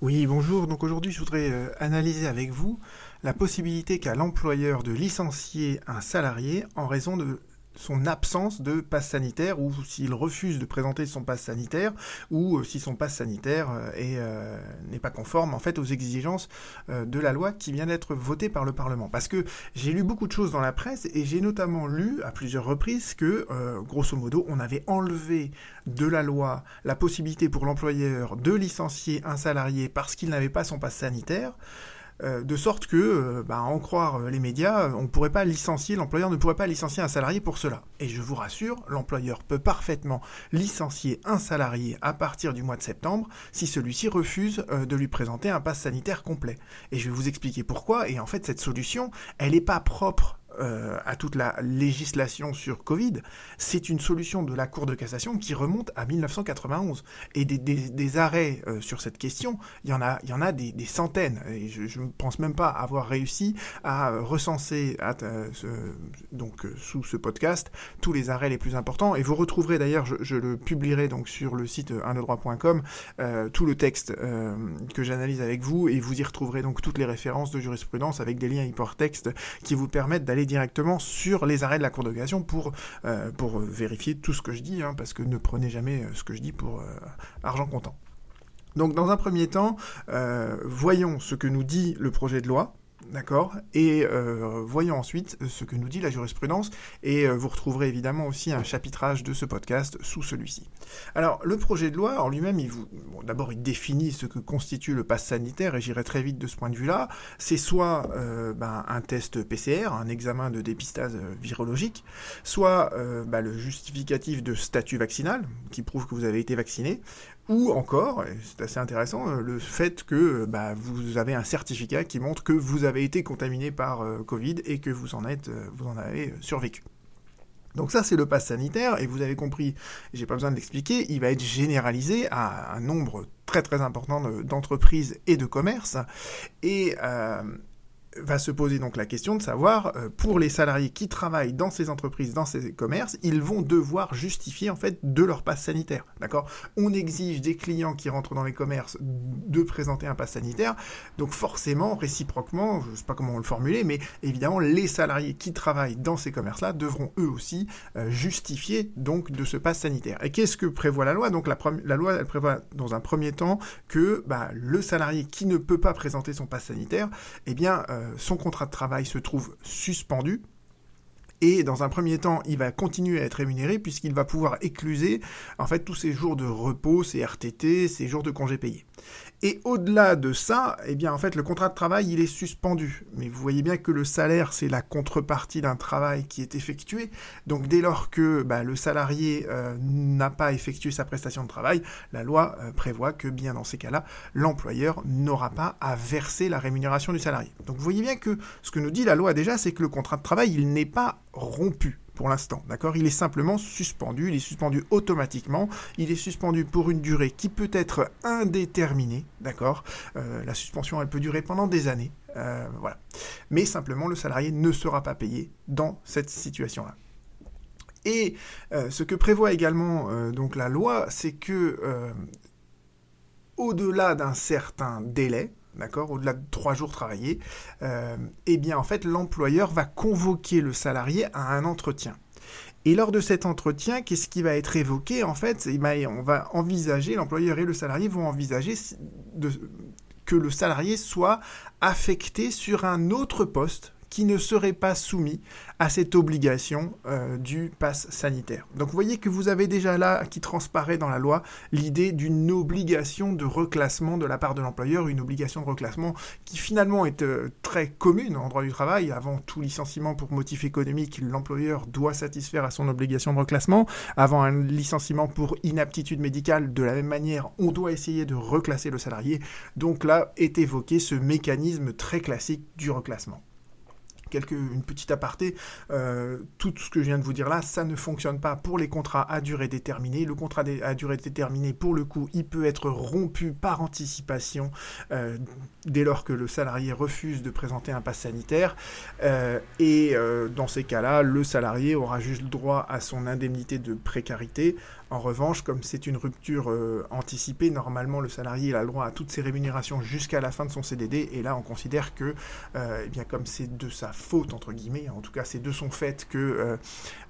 Oui, bonjour. Donc aujourd'hui, je voudrais euh, analyser avec vous la possibilité qu'a l'employeur de licencier un salarié en raison de son absence de passe sanitaire ou s'il refuse de présenter son passe sanitaire ou euh, si son passe sanitaire euh, euh, n'est pas conforme en fait aux exigences de la loi qui vient d'être votée par le Parlement. Parce que j'ai lu beaucoup de choses dans la presse et j'ai notamment lu à plusieurs reprises que grosso modo on avait enlevé de la loi la possibilité pour l'employeur de licencier un salarié parce qu'il n'avait pas son passe sanitaire. Euh, de sorte que, euh, bah, en croire euh, les médias, on pourrait pas licencier, l'employeur ne pourrait pas licencier un salarié pour cela. Et je vous rassure, l'employeur peut parfaitement licencier un salarié à partir du mois de septembre si celui-ci refuse de lui présenter un pass sanitaire complet. Et je vais vous expliquer pourquoi. Et en fait, cette solution, elle n'est pas propre euh, à toute la législation sur Covid, c'est une solution de la Cour de cassation qui remonte à 1991. Et des, arrêts euh, sur cette question, il y en a, il y en a des, centaines. Je ne pense même pas avoir réussi à recenser donc euh, sous ce podcast tous les arrêts les plus importants. Et vous retrouverez d'ailleurs, je, le publierai donc sur le site 1droit.com, tout le texte que j'analyse avec vous et vous y retrouverez donc toutes les références de jurisprudence avec des liens hypertextes qui vous permettent d'aller directement sur les arrêts de la Cour de euh, pour vérifier tout ce que je dis, hein, parce que ne prenez jamais euh, ce que je dis pour euh, argent comptant. Donc dans un premier temps, voyons ce que nous dit le projet de loi, D'accord Et euh, voyons ensuite ce que nous dit la jurisprudence, et euh, vous retrouverez évidemment aussi un chapitrage de ce podcast sous celui-ci. Alors, le projet de loi en lui-même, d'abord, il définit ce que constitue le pass sanitaire, et j'irai très vite de ce point de vue-là. C'est soit euh, ben, un test PCR, un examen de dépistage virologique, soit ben, le justificatif de statut vaccinal, qui prouve que vous avez été vacciné, ou encore, c'est assez intéressant, euh, le fait que euh, bah, vous avez un certificat qui montre que vous avez été contaminé par euh, Covid et que vous en, êtes, vous en avez survécu. Donc ça, c'est le pass sanitaire, et vous avez compris, j'ai pas besoin de l'expliquer, il va être généralisé à un nombre très très important d'entreprises et de commerces, et va se poser donc la question de savoir, euh, pour les salariés qui travaillent dans ces entreprises, dans ces commerces, ils vont devoir justifier en fait de leur passe sanitaire. D'accord? On exige des clients qui rentrent dans les commerces de présenter un passe sanitaire. Donc forcément, réciproquement, je ne sais pas comment on le formuler, mais évidemment, les salariés qui travaillent dans ces commerces-là devront eux aussi euh, justifier donc de ce passe sanitaire. Et qu'est-ce que prévoit la loi? Donc la, loi, elle prévoit dans un premier temps que bah, le salarié qui ne peut pas présenter son passe sanitaire, eh bien, euh, son contrat de travail se trouve suspendu. Et dans un premier temps, il va continuer à être rémunéré puisqu'il va pouvoir écluser en fait tous ses jours de repos, ses RTT, ses jours de congés payés. Et au-delà de ça, eh bien en fait le contrat de travail il est suspendu. Mais vous voyez bien que le salaire c'est la contrepartie d'un travail qui est effectué. Donc dès lors que bah, le salarié euh, n'a pas effectué sa prestation de travail, la loi euh, prévoit que bien dans ces cas-là, l'employeur n'aura pas à verser la rémunération du salarié. Donc vous voyez bien que ce que nous dit la loi déjà, c'est que le contrat de travail il n'est pas rompu pour l'instant, d'accord? Il est simplement suspendu, il est suspendu automatiquement, il est suspendu pour une durée qui peut être indéterminée, d'accord? Euh, La suspension, elle peut durer pendant des années, euh, voilà. Mais simplement, le salarié ne sera pas payé dans cette situation-là. Et euh, ce que prévoit également donc la loi, c'est que au-delà d'un certain délai, d'accord, au-delà de trois jours travaillés, euh, eh bien en fait l'employeur va convoquer le salarié à un entretien. Et lors de cet entretien, qu'est-ce qui va être évoqué? En fait, on va envisager, l'employeur et le salarié vont envisager que le salarié soit affecté sur un autre poste qui ne serait pas soumis à cette obligation euh, du pass sanitaire. Donc vous voyez que vous avez déjà là, qui transparaît dans la loi, l'idée d'une obligation de reclassement de la part de l'employeur, une obligation de reclassement qui finalement est euh, très commune en droit du travail. Avant tout licenciement pour motif économique, l'employeur doit satisfaire à son obligation de reclassement. Avant un licenciement pour inaptitude médicale, de la même manière, on doit essayer de reclasser le salarié. Donc là est évoqué ce mécanisme très classique du reclassement une petite aparté, euh, tout ce que je viens de vous dire là, ça ne fonctionne pas pour les contrats à durée déterminée. Le contrat à durée déterminée, pour le coup, il peut être rompu par anticipation euh, dès lors que le salarié refuse de présenter un pass sanitaire. Euh, et dans ces cas-là, le salarié aura juste droit à son indemnité de précarité En revanche, comme c'est une rupture euh, anticipée, normalement le salarié a le droit à toutes ses rémunérations jusqu'à la fin de son CDD. Et là, on considère que, euh, eh bien, comme c'est de sa faute entre guillemets, en tout cas c'est de son fait que euh,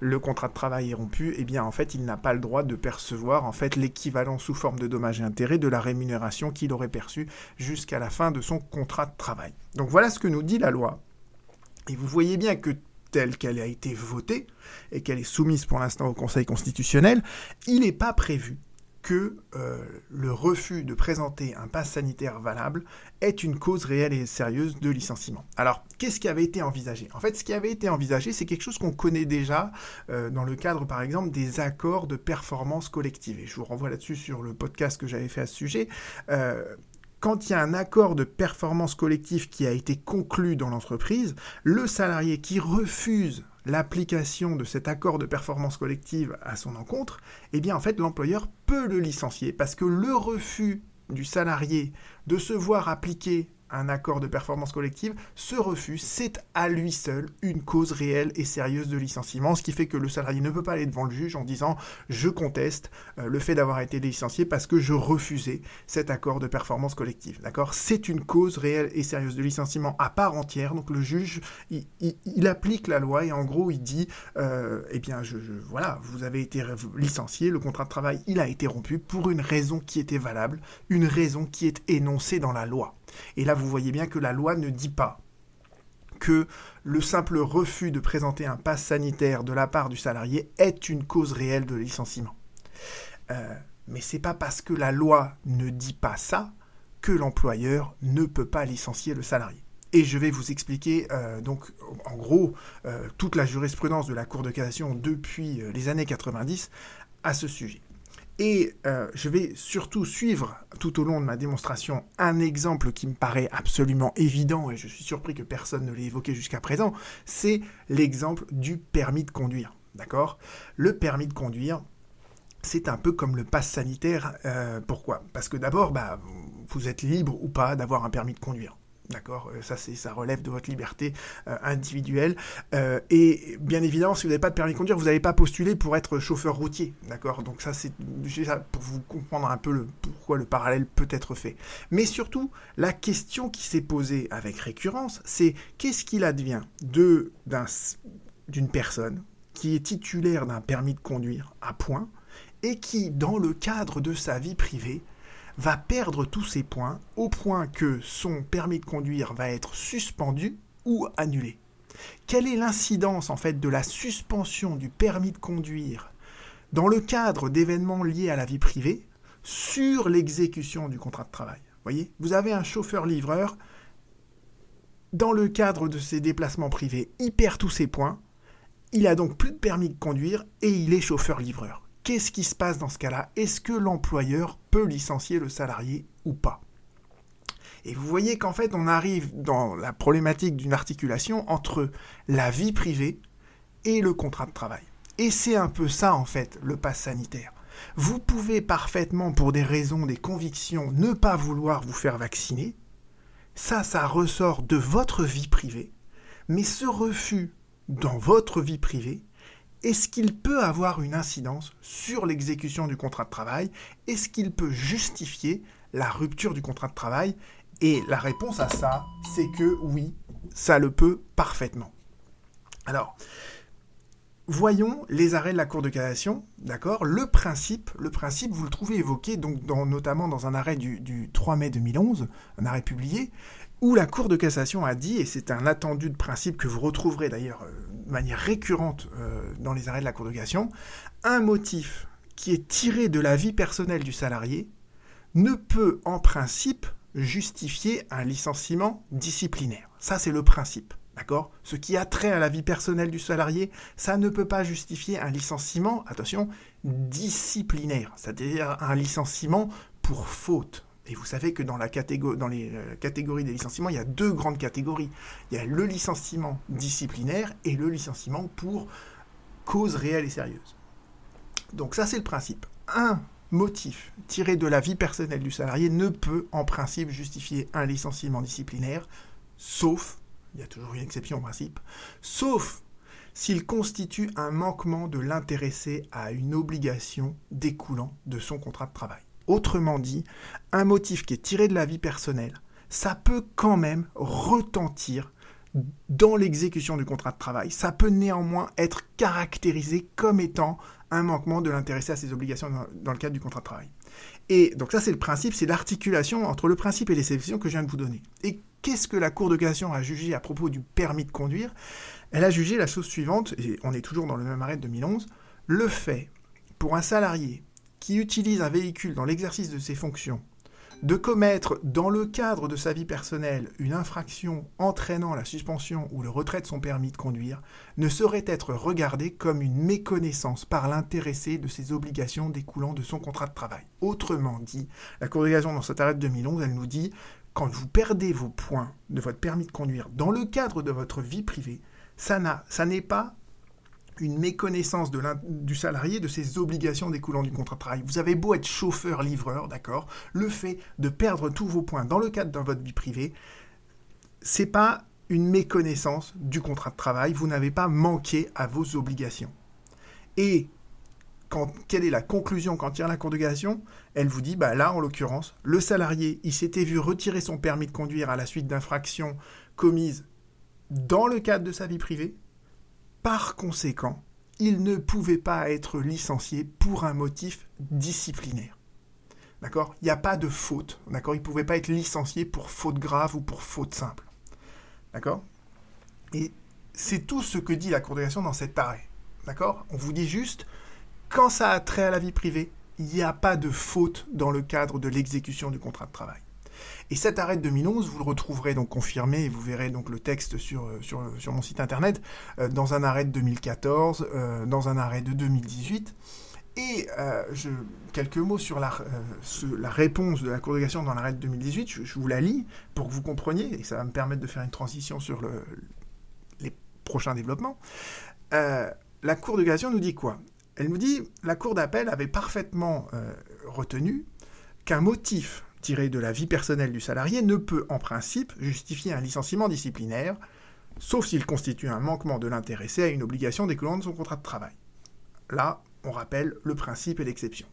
le contrat de travail est rompu, eh bien en fait il n'a pas le droit de percevoir en fait l'équivalent sous forme de dommages et intérêts de la rémunération qu'il aurait perçue jusqu'à la fin de son contrat de travail. Donc voilà ce que nous dit la loi. Et vous voyez bien que telle qu'elle a été votée et qu'elle est soumise pour l'instant au Conseil constitutionnel, il n'est pas prévu que euh, le refus de présenter un pass sanitaire valable est une cause réelle et sérieuse de licenciement. Alors, qu'est-ce qui avait été envisagé? En fait, ce qui avait été envisagé, c'est quelque chose qu'on connaît déjà euh, dans le cadre, par exemple, des accords de performance collective. Et je vous renvoie là-dessus sur le podcast que j'avais fait à ce sujet. Euh, quand il y a un accord de performance collective qui a été conclu dans l'entreprise, le salarié qui refuse l'application de cet accord de performance collective à son encontre, eh bien en fait l'employeur peut le licencier parce que le refus du salarié de se voir appliquer un accord de performance collective, ce refus, c'est à lui seul une cause réelle et sérieuse de licenciement, ce qui fait que le salarié ne peut pas aller devant le juge en disant je conteste euh, le fait d'avoir été licencié parce que je refusais cet accord de performance collective. C'est une cause réelle et sérieuse de licenciement à part entière. Donc le juge, il, applique la loi et en gros il dit euh, eh bien je, voilà, vous avez été licencié, le contrat de travail il a été rompu pour une raison qui était valable, une raison qui est énoncée dans la loi. Et là, vous voyez bien que la loi ne dit pas que le simple refus de présenter un pass sanitaire de la part du salarié est une cause réelle de licenciement. Euh, mais c'est pas parce que la loi ne dit pas ça que l'employeur ne peut pas licencier le salarié. Et je vais vous expliquer euh, donc en gros euh, toute la jurisprudence de la Cour de cassation depuis les années 90 à ce sujet. Et euh, je vais surtout suivre tout au long de ma démonstration un exemple qui me paraît absolument évident, et je suis surpris que personne ne l'ait évoqué jusqu'à présent, c'est l'exemple du permis de conduire. D'accord? Le permis de conduire, c'est un peu comme le pass sanitaire. Euh, pourquoi? Parce que d'abord, bah, vous êtes libre ou pas d'avoir un permis de conduire. D'accord euh, Ça, ça relève de votre liberté euh, individuelle. Euh, et bien évidemment, si vous n'avez pas de permis de conduire, vous n'avez pas postulé pour être chauffeur routier. D'accord Donc ça, c'est pour vous comprendre un peu pourquoi le parallèle peut être fait. Mais surtout, la question qui s'est posée avec récurrence, c'est qu'est-ce qu'il advient d'une personne qui est titulaire d'un permis de conduire à point et qui, dans le cadre de sa vie privée, va perdre tous ses points au point que son permis de conduire va être suspendu ou annulé. Quelle est l'incidence en fait de la suspension du permis de conduire dans le cadre d'événements liés à la vie privée sur l'exécution du contrat de travail? Voyez, vous avez un chauffeur-livreur dans le cadre de ses déplacements privés, il perd tous ses points, il a donc plus de permis de conduire et il est chauffeur-livreur. Qu'est-ce qui se passe dans ce cas-là? Est-ce que l'employeur peut licencier le salarié ou pas? Et vous voyez qu'en fait, on arrive dans la problématique d'une articulation entre la vie privée et le contrat de travail. Et c'est un peu ça, en fait, le pass sanitaire. Vous pouvez parfaitement, pour des raisons, des convictions, ne pas vouloir vous faire vacciner. Ça, ça ressort de votre vie privée. Mais ce refus dans votre vie privée, est-ce qu'il peut avoir une incidence sur l'exécution du contrat de travail? Est-ce qu'il peut justifier la rupture du contrat de travail? Et la réponse à ça, c'est que oui, ça le peut parfaitement. Alors, voyons les arrêts de la Cour de cassation, d'accord? Le principe, vous le trouvez évoqué notamment dans un arrêt du, du 3 mai 2011, un arrêt publié, où la Cour de cassation a dit, et c'est un attendu de principe que vous retrouverez d'ailleurs euh, de manière récurrente euh, dans les arrêts de la Cour de cassation, un motif qui est tiré de la vie personnelle du salarié ne peut en principe justifier un licenciement disciplinaire. Ça, c'est le principe. D'accord? Ce qui a trait à la vie personnelle du salarié, ça ne peut pas justifier un licenciement, attention, disciplinaire, c'est-à-dire un licenciement pour faute. Et vous savez que dans, les euh, catégories des licenciements, il y a deux grandes catégories. Il y a le licenciement disciplinaire et le licenciement pour cause réelle et sérieuse. Donc ça, c'est le principe. Un motif tiré de la vie personnelle du salarié ne peut en principe justifier un licenciement disciplinaire, sauf, il y a toujours une exception en principe, sauf s'il constitue un manquement de l'intéressé à une obligation découlant de son contrat de travail. Autrement dit, un motif qui est tiré de la vie personnelle, ça peut quand même retentir dans l'exécution du contrat de travail. Ça peut néanmoins être caractérisé comme étant un manquement de l'intéressé à ses obligations dans, le cadre du contrat de travail. Et donc ça c'est le principe, c'est l'articulation entre le principe et les exceptions que je viens de vous donner. Et qu'est-ce que la Cour de cassation a jugé à propos du permis de conduire? Elle a jugé la chose suivante, et on est toujours dans le même arrêt de 2011, le fait pour un salarié qui utilise un véhicule dans l'exercice de ses fonctions de commettre dans le cadre de sa vie personnelle une infraction entraînant la suspension ou le retrait de son permis de conduire ne saurait être regardé comme une méconnaissance par l'intéressé de ses obligations découlant de son contrat de travail. Autrement dit, la Cour dans cet arrêt de 2011, elle nous dit quand vous perdez vos points de votre permis de conduire dans le cadre de votre vie privée, ça n'est pas une méconnaissance de du salarié de ses obligations découlant du contrat de travail. Vous avez beau être chauffeur-livreur, d'accord? Le fait de perdre tous vos points dans le cadre de votre vie privée, c'est pas une méconnaissance du contrat de travail. Vous n'avez pas manqué à vos obligations. Et quelle est la conclusion quand tire la Cour de Elle vous dit, bah là, en l'occurrence, le salarié, il s'était vu retirer son permis de conduire à la suite d'infractions commises dans le cadre de sa vie privée, par conséquent, il ne pouvait pas être licencié pour un motif disciplinaire. D'accord? Il n'y a pas de faute. D'accord? Il ne pouvait pas être licencié pour faute grave ou pour faute simple. D'accord? Et c'est tout ce que dit la Cour de dans cet arrêt. D'accord? On vous dit juste, quand ça a trait à la vie privée, il n'y a pas de faute dans le cadre de l'exécution du contrat de travail. Et cet arrêt de 2011, vous le retrouverez donc confirmé, vous verrez donc le texte sur, euh, sur, sur mon site internet, euh, dans un arrêt de 2014, euh, dans un arrêt de 2018. Et quelques mots sur la, la, réponse de la Cour de cassation dans l'arrêt de 2018, je, vous la lis pour que vous compreniez, et ça va me permettre de faire une transition sur le, les prochains développements. la Cour de cassation nous dit quoi? Elle nous dit la Cour d'appel avait parfaitement retenu qu'un motif tiré de la vie personnelle du salarié ne peut en principe justifier un licenciement disciplinaire, sauf s'il constitue un manquement de l'intéressé à une obligation découlant de son contrat de travail. Là, on rappelle le principe et l'exception.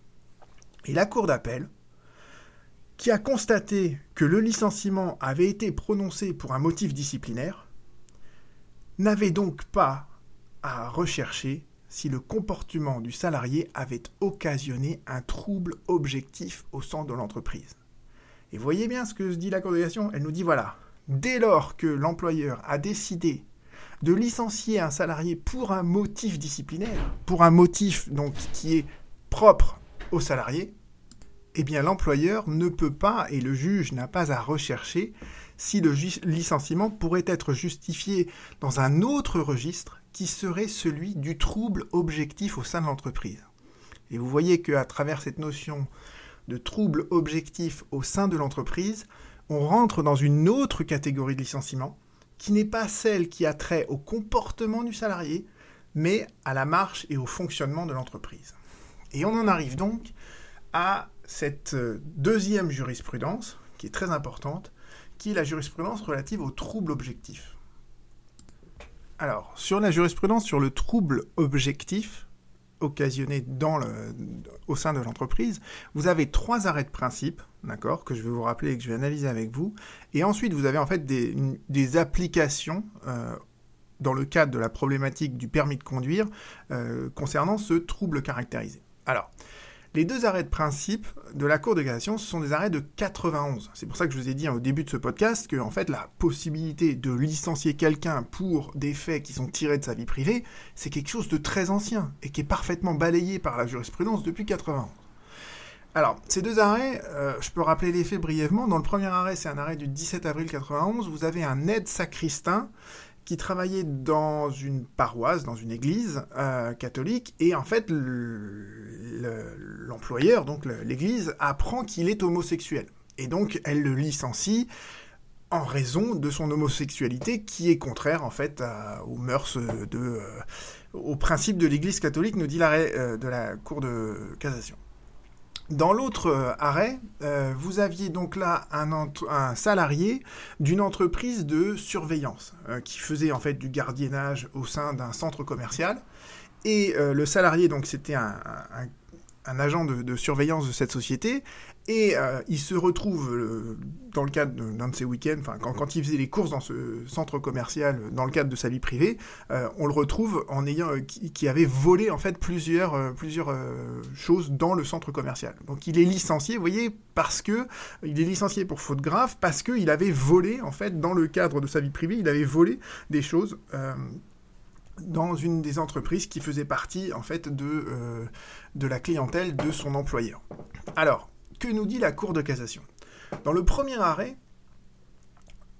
Et la Cour d'appel, qui a constaté que le licenciement avait été prononcé pour un motif disciplinaire, n'avait donc pas à rechercher si le comportement du salarié avait occasionné un trouble objectif au sein de l'entreprise. Et voyez bien ce que dit la congrégation. Elle nous dit voilà, dès lors que l'employeur a décidé de licencier un salarié pour un motif disciplinaire, pour un motif donc qui est propre au salarié, eh bien l'employeur ne peut pas et le juge n'a pas à rechercher si le licenciement pourrait être justifié dans un autre registre qui serait celui du trouble objectif au sein de l'entreprise. Et vous voyez qu'à travers cette notion de troubles objectifs au sein de l'entreprise, on rentre dans une autre catégorie de licenciement, qui n'est pas celle qui a trait au comportement du salarié, mais à la marche et au fonctionnement de l'entreprise. Et on en arrive donc à cette euh, deuxième jurisprudence, qui est très importante, qui est la jurisprudence relative aux troubles objectifs. Alors, sur la jurisprudence sur le trouble objectif, occasionné dans le, au sein de l'entreprise, vous avez trois arrêts de principe, que je vais vous rappeler et que je vais analyser avec vous. Et ensuite, vous avez en fait des, des applications euh, dans le cadre de la problématique du permis de conduire euh, concernant ce trouble caractérisé. Alors, les deux arrêts de principe de la Cour de cassation, ce sont des arrêts de 91. C'est pour ça que je vous ai dit hein, au début de ce podcast que en fait la possibilité de licencier quelqu'un pour des faits qui sont tirés de sa vie privée, c'est quelque chose de très ancien et qui est parfaitement balayé par la jurisprudence depuis 91. Alors, ces deux arrêts, euh, je peux rappeler les faits brièvement. Dans le premier arrêt, c'est un arrêt du 17 avril 91. Vous avez un aide sacristain qui travaillait dans une paroisse, dans une église euh, catholique, et en fait, l'employeur, donc l'église, apprend qu'il est homosexuel. Et donc, elle le licencie en raison de son homosexualité qui est contraire, en fait, aux mœurs de... Euh, de l'église catholique, nous dit l'arrêt euh, de la Cour de cassation. Dans l'autre euh, arrêt, euh, vous aviez donc là un, salarié d'une entreprise de surveillance euh, qui faisait en fait du gardiennage au sein d'un centre commercial. Et le salarié, donc c'était un, un agent de, surveillance de cette société, et euh, il se retrouve, euh, dans le cadre d'un de ses week-ends, quand, quand, il faisait les courses dans ce centre commercial, dans le cadre de sa vie privée, euh, on le retrouve en ayant, qui, avait volé en fait plusieurs, plusieurs choses dans le centre commercial. Donc il est licencié, vous voyez, parce que il est licencié pour faute grave, parce qu'il avait volé en fait dans le cadre de sa vie privée, il avait volé des choses dans une des entreprises qui faisait partie en fait de, euh, de la clientèle de son employeur. Alors, que nous dit la Cour de cassation. Dans le premier arrêt,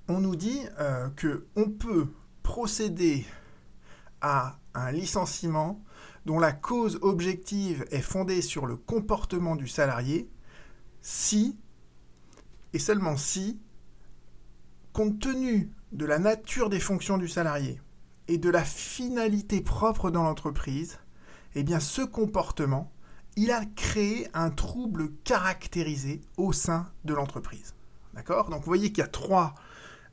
on nous dit euh, que on peut procéder à un licenciement dont la cause objective est fondée sur le comportement du salarié si, et seulement si, compte tenu de la nature des fonctions du salarié, et de la finalité propre dans l'entreprise, eh bien ce comportement, il a créé un trouble caractérisé au sein de l'entreprise. D'accord? Donc vous voyez qu'il y a trois,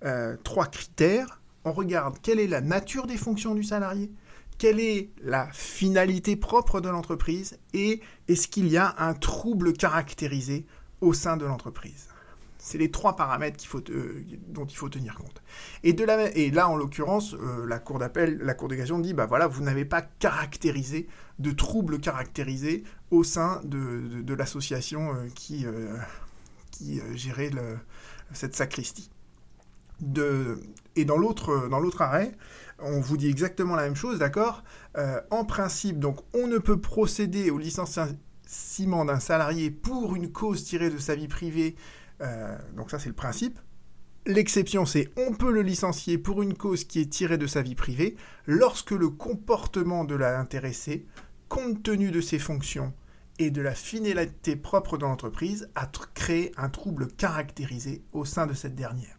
euh, trois critères. On regarde quelle est la nature des fonctions du salarié, quelle est la finalité propre de l'entreprise et est-ce qu'il y a un trouble caractérisé au sein de l'entreprise. C'est les trois paramètres dont il faut tenir compte. Et, de là, en l'occurrence, euh, la cour d'appel, la cour de dit, bah voilà, vous n'avez pas caractérisé de troubles caractérisés au sein de, l'association euh, qui, euh, qui gérait cette sacristie. De, et dans l'autre, dans l'autre arrêt, on vous dit exactement la même chose, d'accord En principe, donc, on ne peut procéder au licenciement d'un salarié pour une cause tirée de sa vie privée euh, donc ça c'est le principe. L'exception, c'est on peut le licencier pour une cause qui est tirée de sa vie privée lorsque le comportement de l'intéressé, compte tenu de ses fonctions et de la finalité propre de l'entreprise, a créé un trouble caractérisé au sein de cette dernière.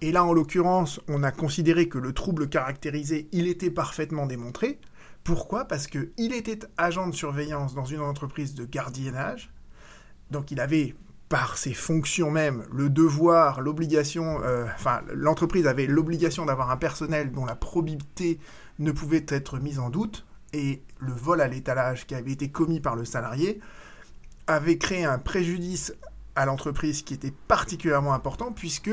Et là, en l'occurrence, on a considéré que le trouble caractérisé, il était parfaitement démontré. Pourquoi? Parce qu'il était agent de surveillance dans une entreprise de gardiennage. Donc il avait par ses fonctions même, le devoir, l'obligation, euh, enfin l'entreprise avait l'obligation d'avoir un personnel dont la probité ne pouvait être mise en doute, et le vol à l'étalage qui avait été commis par le salarié avait créé un préjudice à l'entreprise qui était particulièrement important puisque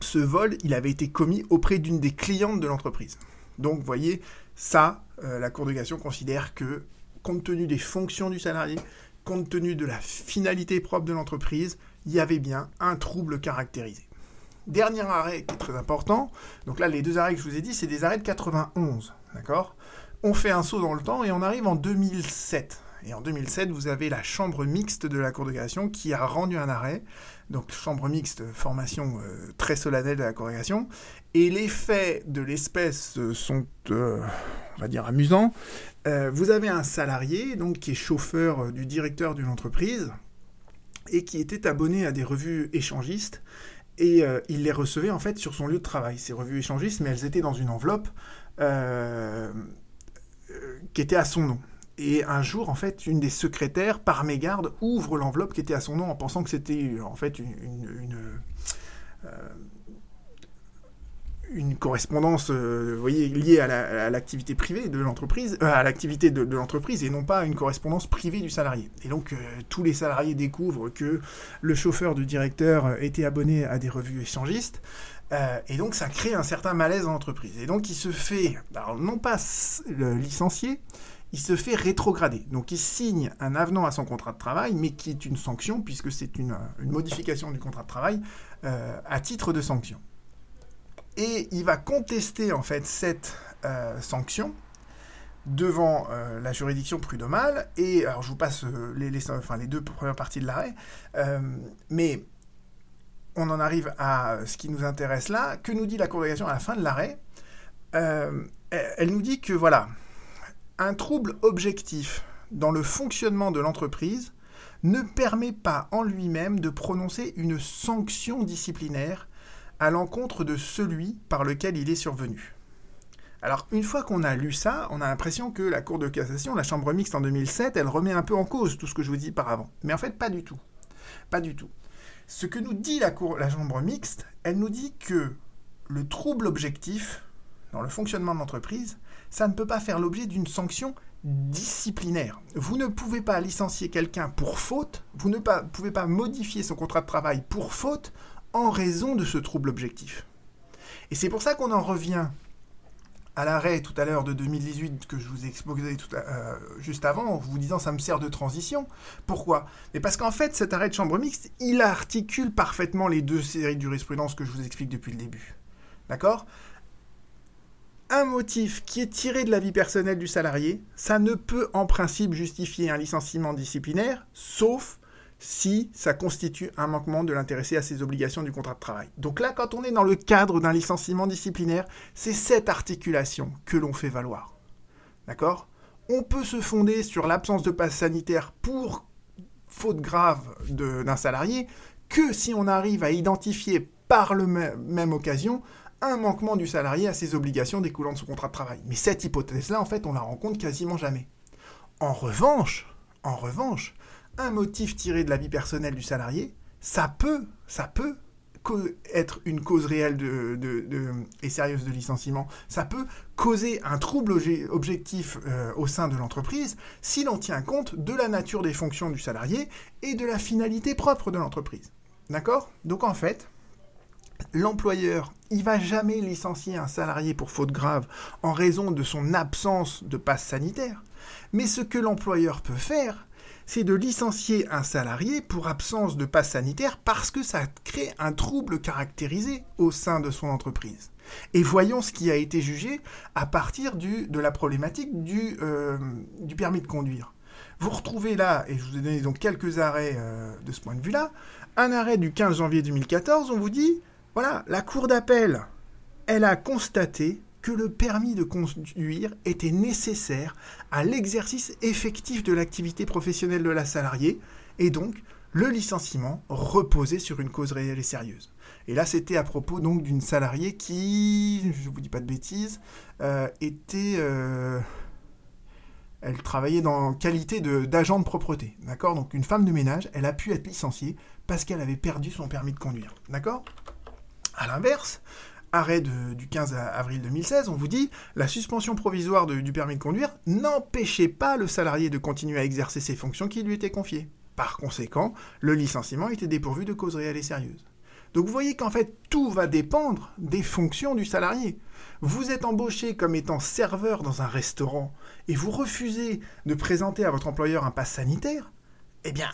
ce vol, il avait été commis auprès d'une des clientes de l'entreprise. Donc, vous voyez, ça, euh, la Cour de cassation considère que, compte tenu des fonctions du salarié, compte tenu de la finalité propre de l'entreprise, il y avait bien un trouble caractérisé. Dernier arrêt qui est très important, donc là les deux arrêts que je vous ai dit, c'est des arrêts de 91, d'accord? On fait un saut dans le temps et on arrive en 2007. Et en 2007, vous avez la chambre mixte de la Cour de cassation qui a rendu un arrêt. Donc chambre mixte, formation euh, très solennelle de la Cour de cassation. Et les faits de l'espèce sont, euh, on va dire, amusants. Euh, vous avez un salarié donc qui est chauffeur du directeur d'une entreprise et qui était abonné à des revues échangistes et il les recevait en fait sur son lieu de travail. Ces revues échangistes, mais elles étaient dans une enveloppe qui était à son nom. Et un jour, en fait, une des secrétaires, par mégarde, ouvre l'enveloppe qui était à son nom en pensant que c'était en fait une, une, euh, correspondance, euh, voyez, liée à l'activité privée de l'entreprise, euh, à l'activité de, l'entreprise et non pas une correspondance privée du salarié. Et donc, tous les salariés découvrent que le chauffeur du directeur était abonné à des revues échangistes. et donc, ça crée un certain malaise en entreprise. Et donc, il se fait, non pas licencier, il se fait rétrograder. Donc il signe un avenant à son contrat de travail, mais qui est une sanction, puisque c'est une, modification du contrat de travail euh, à titre de sanction. Et il va contester en fait cette euh, sanction devant euh, la juridiction prud'homale. Et alors je vous passe les, les, deux premières parties de l'arrêt, mais on en arrive à ce qui nous intéresse là. Que nous dit la congrégation à la fin de l'arrêt? Elle nous dit que voilà, un trouble objectif dans le fonctionnement de l'entreprise ne permet pas en lui-même de prononcer une sanction disciplinaire à l'encontre de celui par lequel il est survenu. Alors, une fois qu'on a lu ça, on a l'impression que la Cour de cassation, la Chambre mixte en 2007, elle remet un peu en cause tout ce que je vous dis par avant. Mais en fait, pas du tout. Pas du tout. Ce que nous dit la, la Chambre mixte, elle nous dit que le trouble objectif dans le fonctionnement de l'entreprise, ça ne peut pas faire l'objet d'une sanction disciplinaire. Vous ne pouvez pas licencier quelqu'un pour faute, vous ne pouvez pas modifier son contrat de travail pour faute en raison de ce trouble objectif. Et c'est pour ça qu'on en revient à l'arrêt tout à l'heure de 2018 que je vous ai exposé tout euh, juste avant, en vous disant ça me sert de transition. Pourquoi? Mais parce qu'en fait, cet arrêt de chambre mixte, il articule parfaitement les deux séries de jurisprudence que je vous explique depuis le début. D'accord? Un motif qui est tiré de la vie personnelle du salarié, ça ne peut en principe justifier un licenciement disciplinaire, sauf si ça constitue un manquement de l'intéressé à ses obligations du contrat de travail. Donc là, quand on est dans le cadre d'un licenciement disciplinaire, c'est cette articulation que l'on fait valoir. D'accord? On peut se fonder sur l'absence de passe sanitaire pour faute grave d'un salarié que si on arrive à identifier par la même occasion un manquement du salarié à ses obligations découlant de son contrat de travail. Mais cette hypothèse-là, en fait, on la rencontre quasiment jamais. En revanche, en revanche, un motif tiré de la vie personnelle du salarié, ça peut, être une cause réelle et sérieuse de licenciement. Ça peut causer un trouble objectif euh, au sein de l'entreprise si l'on tient compte de la nature des fonctions du salarié et de la finalité propre de l'entreprise. D'accord? Donc en fait, l'employeur, il va jamais licencier un salarié pour faute grave en raison de son absence de passe sanitaire. Mais ce que l'employeur peut faire, c'est de licencier un salarié pour absence de passe sanitaire parce que ça crée un trouble caractérisé au sein de son entreprise. Et voyons ce qui a été jugé à partir de la problématique euh, du, permis de conduire. Vous retrouvez là, et je vous ai donné donc quelques arrêts euh, de ce point de vue-là, un arrêt du 15 janvier 2014, on vous dit, voilà, la Cour d'appel, elle a constaté que le permis de conduire était nécessaire à l'exercice effectif de l'activité professionnelle de la salariée, et donc le licenciement reposait sur une cause réelle et sérieuse. Et là, c'était à propos donc d'une salariée qui, je ne vous dis pas de bêtises, euh, était, euh, elle travaillait dans qualité d'agent de, de propreté, d'accord? Donc une femme de ménage, elle a pu être licenciée parce qu'elle avait perdu son permis de conduire, d'accord? À l'inverse, arrêt du 15 avril 2016, on vous dit la suspension provisoire du permis de conduire n'empêchait pas le salarié de continuer à exercer ses fonctions qui lui étaient confiées. Par conséquent, le licenciement était dépourvu de cause réelle et sérieuse. Donc vous voyez qu'en fait, tout va dépendre des fonctions du salarié. Vous êtes embauché comme étant serveur dans un restaurant et vous refusez de présenter à votre employeur un pass sanitaire, eh bien,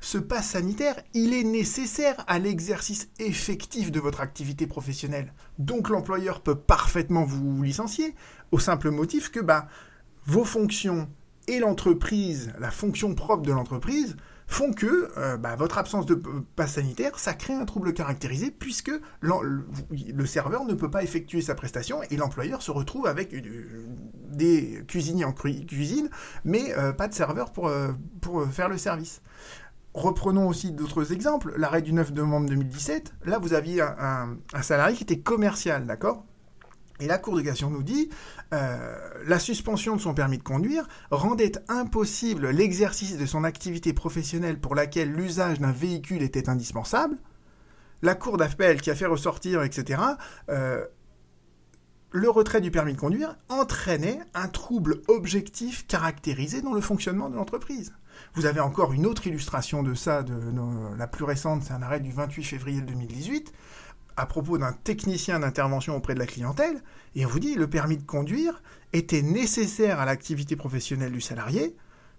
ce pass sanitaire, il est nécessaire à l'exercice effectif de votre activité professionnelle. Donc l'employeur peut parfaitement vous licencier au simple motif que bah, vos fonctions et l'entreprise, la fonction propre de l'entreprise, font que euh, bah, votre absence de passe sanitaire, ça crée un trouble caractérisé puisque le, serveur ne peut pas effectuer sa prestation et l'employeur se retrouve avec des cuisiniers en cuisine, mais euh, pas de serveur pour, euh, pour faire le service reprenons aussi d'autres exemples. L'arrêt du 9 novembre 2017, là, vous aviez un, salarié qui était commercial, d'accord? Et la Cour de cassation nous dit euh, la suspension de son permis de conduire rendait impossible l'exercice de son activité professionnelle pour laquelle l'usage d'un véhicule était indispensable. La Cour d'appel qui a fait ressortir, etc., euh, le retrait du permis de conduire entraînait un trouble objectif caractérisé dans le fonctionnement de l'entreprise. Vous avez encore une autre illustration de ça, la plus récente, c'est un arrêt du 28 février 2018, à propos d'un technicien d'intervention auprès de la clientèle, et on vous dit le permis de conduire était nécessaire à l'activité professionnelle du salarié.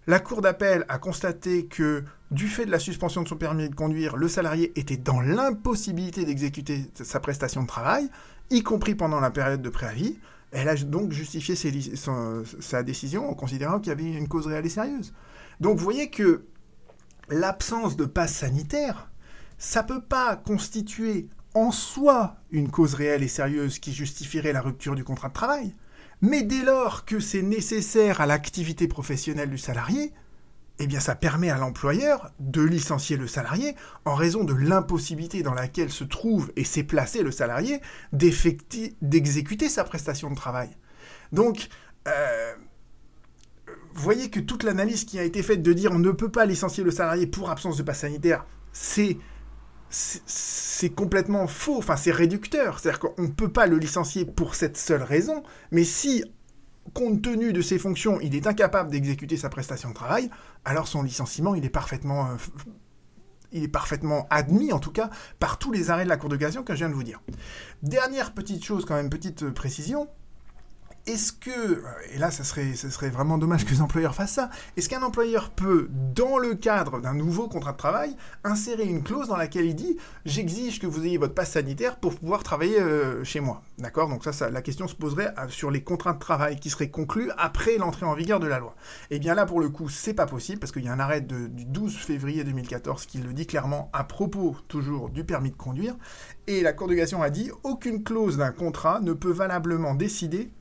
La Cour d'appel a constaté que, du fait de la suspension de son permis de conduire, le salarié était dans l'impossibilité d'exécuter sa prestation de travail, y compris pendant la période de préavis. Elle a donc justifié sa décision en considérant qu'il y avait une cause réelle et sérieuse. Donc vous voyez que l'absence de passe sanitaire, ça ne peut pas constituer en soi une cause réelle et sérieuse qui justifierait la rupture du contrat de travail. Mais dès lors que c'est nécessaire à l'activité professionnelle du salarié, eh bien ça permet à l'employeur de licencier le salarié en raison de l'impossibilité dans laquelle se trouve et s'est placé le salarié d'exécuter sa prestation de travail. Donc, euh, voyez que toute l'analyse qui a été faite de dire on ne peut pas licencier le salarié pour absence de passe sanitaire, c'est c'est complètement faux, enfin c'est réducteur, c'est-à-dire qu'on ne peut pas le licencier pour cette seule raison, mais si, compte tenu de ses fonctions, il est incapable d'exécuter sa prestation de travail, alors son licenciement, il est parfaitement, euh, admis, en tout cas, par tous les arrêts de la Cour de cassation que je viens de vous dire. Dernière petite chose, quand même, petite précision, est-ce que, et là ça serait, vraiment dommage que les employeurs fassent ça, est-ce qu'un employeur peut, dans le cadre d'un nouveau contrat de travail, insérer une clause dans laquelle il dit j'exige que vous ayez votre passe sanitaire pour pouvoir travailler euh, chez moi D'accord? Donc ça, la question se poserait euh, sur les contrats de travail qui seraient conclus après l'entrée en vigueur de la loi. Et eh bien là pour le coup c'est pas possible parce qu'il y a un arrêt du 12 février 2014 qui le dit clairement à propos toujours du permis de conduire et la Cour de cassation a dit aucune clause d'un contrat ne peut valablement décider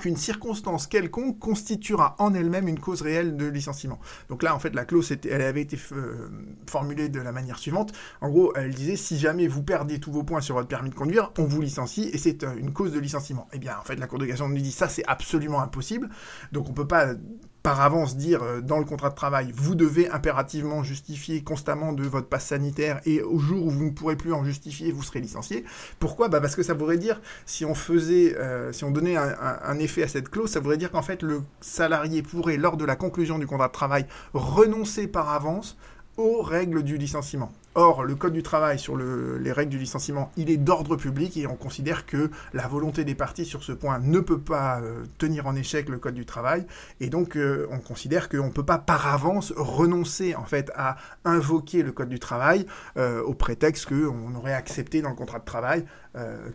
qu'une circonstance quelconque constituera en elle-même une cause réelle de licenciement. Donc là, en fait, la clause, elle avait été euh, formulée de la manière suivante. En gros, elle disait, si jamais vous perdez tous vos points sur votre permis de conduire, on vous licencie et c'est euh, une cause de licenciement. Eh bien, en fait, la Cour de nous dit, ça, c'est absolument impossible. Donc on ne peut pas par avance dire euh, dans le contrat de travail, vous devez impérativement justifier constamment de votre passe sanitaire et au jour où vous ne pourrez plus en justifier, vous serez licencié. Pourquoi? Bah Parce que ça voudrait dire, si on faisait, euh, si on donnait un, effet à cette clause, ça voudrait dire qu'en fait le salarié pourrait, lors de la conclusion du contrat de travail, renoncer par avance aux règles du licenciement. Or, le Code du travail sur les règles du licenciement, il est d'ordre public et on considère que la volonté des parties sur ce point ne peut pas euh, tenir en échec le Code du travail et donc euh, on considère qu'on ne peut pas par avance renoncer en fait à invoquer le Code du travail euh, au prétexte qu'on aurait accepté dans le contrat de travail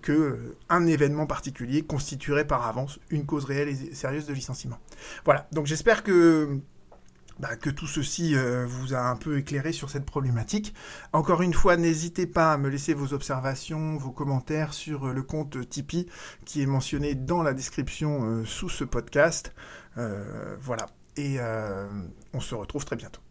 que un événement particulier constituerait par avance une cause réelle et sérieuse de licenciement. Voilà, donc j'espère que bah, que tout ceci euh, vous a un peu éclairé sur cette problématique. Encore une fois, n'hésitez pas à me laisser vos observations, vos commentaires sur euh, le compte Tipeee qui est mentionné dans la description euh, sous ce podcast. voilà. Et on se retrouve très bientôt.